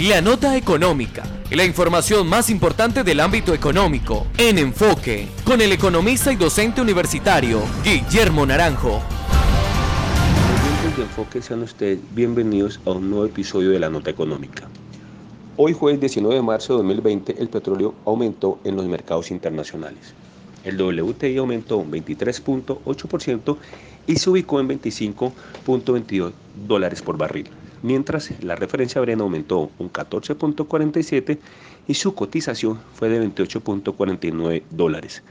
La nota económica, la información más importante del ámbito económico, en enfoque, con el economista y docente universitario Guillermo Naranjo. de enfoque, sean ustedes bienvenidos a un nuevo episodio de la nota económica. Hoy jueves 19 de marzo de 2020 el petróleo aumentó en los mercados internacionales. El WTI aumentó un 23.8% y se ubicó en 25.22 dólares por barril mientras la referencia Brent aumentó un 14.47 y su cotización fue de 28.49 dólares.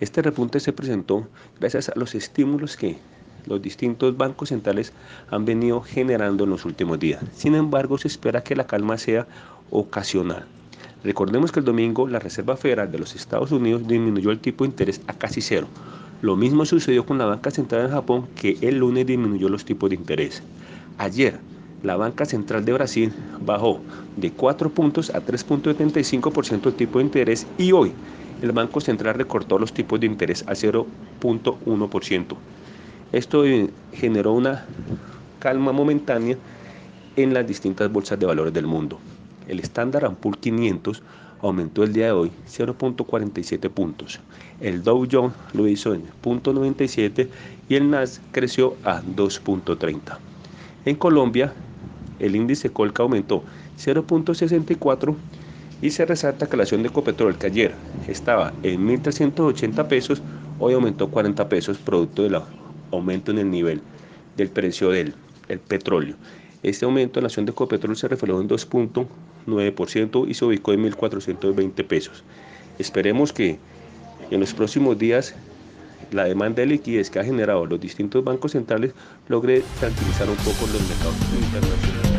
Este repunte se presentó gracias a los estímulos que los distintos bancos centrales han venido generando en los últimos días. Sin embargo, se espera que la calma sea ocasional. Recordemos que el domingo la Reserva Federal de los Estados Unidos disminuyó el tipo de interés a casi cero. Lo mismo sucedió con la banca central en Japón que el lunes disminuyó los tipos de interés. Ayer, la banca central de Brasil bajó de 4 puntos a 3.75% el tipo de interés y hoy el Banco Central recortó los tipos de interés a 0.1%. Esto eh, generó una calma momentánea en las distintas bolsas de valores del mundo. El Standard Poor's 500 aumentó el día de hoy 0.47 puntos. El Dow Jones lo hizo en 0.97 y el Nasdaq creció a 2.30. En Colombia, el índice Colca aumentó 0.64 y se resalta que la acción de Ecopetrol que ayer estaba en 1.380 pesos, hoy aumentó 40 pesos producto del aumento en el nivel del precio del petróleo. Este aumento en la acción de Ecopetrol se reflejó en 2.9% y se ubicó en 1.420 pesos. Esperemos que en los próximos días la demanda de liquidez que ha generado los distintos bancos centrales logre tranquilizar un poco los mercados internacionales.